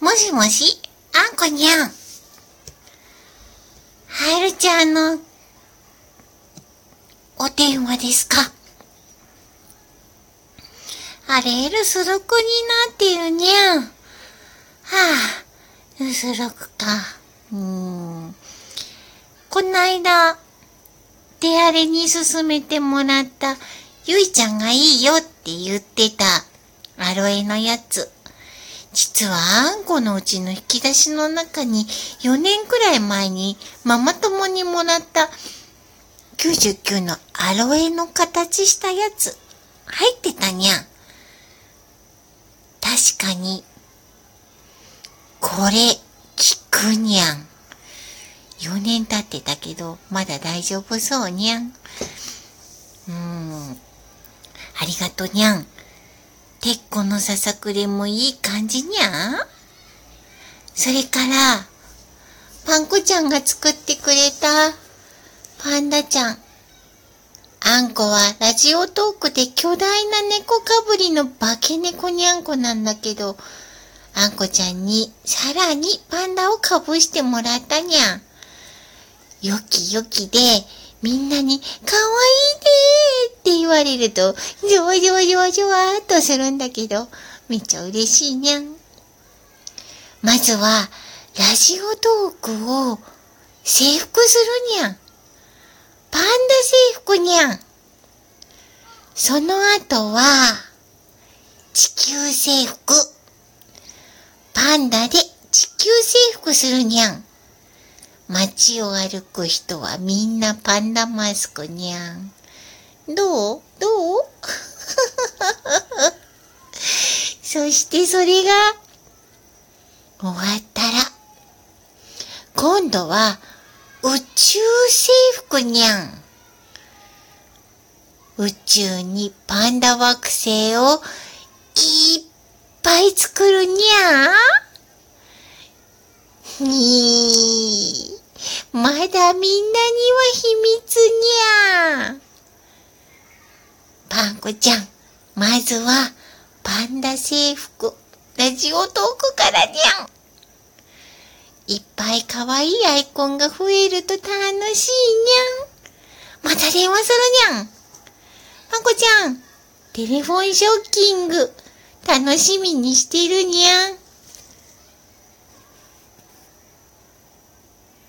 もしもし、あんこにゃん。はるちゃんの、お電話ですか？あれ、留守録になってるにゃん。はあ、留守録か。うん。こないだ、手荒れに勧めてもらった、ゆいちゃんがいいよって言ってた、アロエのやつ。実はあんこのうちの引き出しの中に4年くらい前にママ友にもらった99のアロエの形したやつ入ってたにゃん。確かに、これ、効くにゃん。4年経ってたけど、まだ大丈夫そうにゃん。うーん。ありがとにゃん。てっこのささくれもいい感じにゃそれから、パンコちゃんが作ってくれた、パンダちゃん。あんこはラジオトークで巨大な猫かぶりの化け猫にゃんこなんだけど、あんこちゃんにさらにパンダをかぶしてもらったにゃん。よきよきで、みんなに、かわいいねーって言われると、じわじわじわじわっとするんだけど、めっちゃ嬉しいにゃん。まずは、ラジオトークを制服するにゃん。パンダ制服にゃん。その後は、地球制服。パンダで地球制服するにゃん。街を歩く人はみんなパンダマスクにゃん。どう？どう？そしてそれが終わったら、今度は宇宙制服にゃん。宇宙にパンダ惑星をいっぱい作るにゃにー。まだみんなには秘密にゃー。パンコちゃん、まずはパンダ制服、ラジオトークからにゃん。いっぱい可愛いアイコンが増えると楽しいにゃん。また電話するにゃん。まこちゃん、テレフォンショッキング、楽しみにしてるにゃん。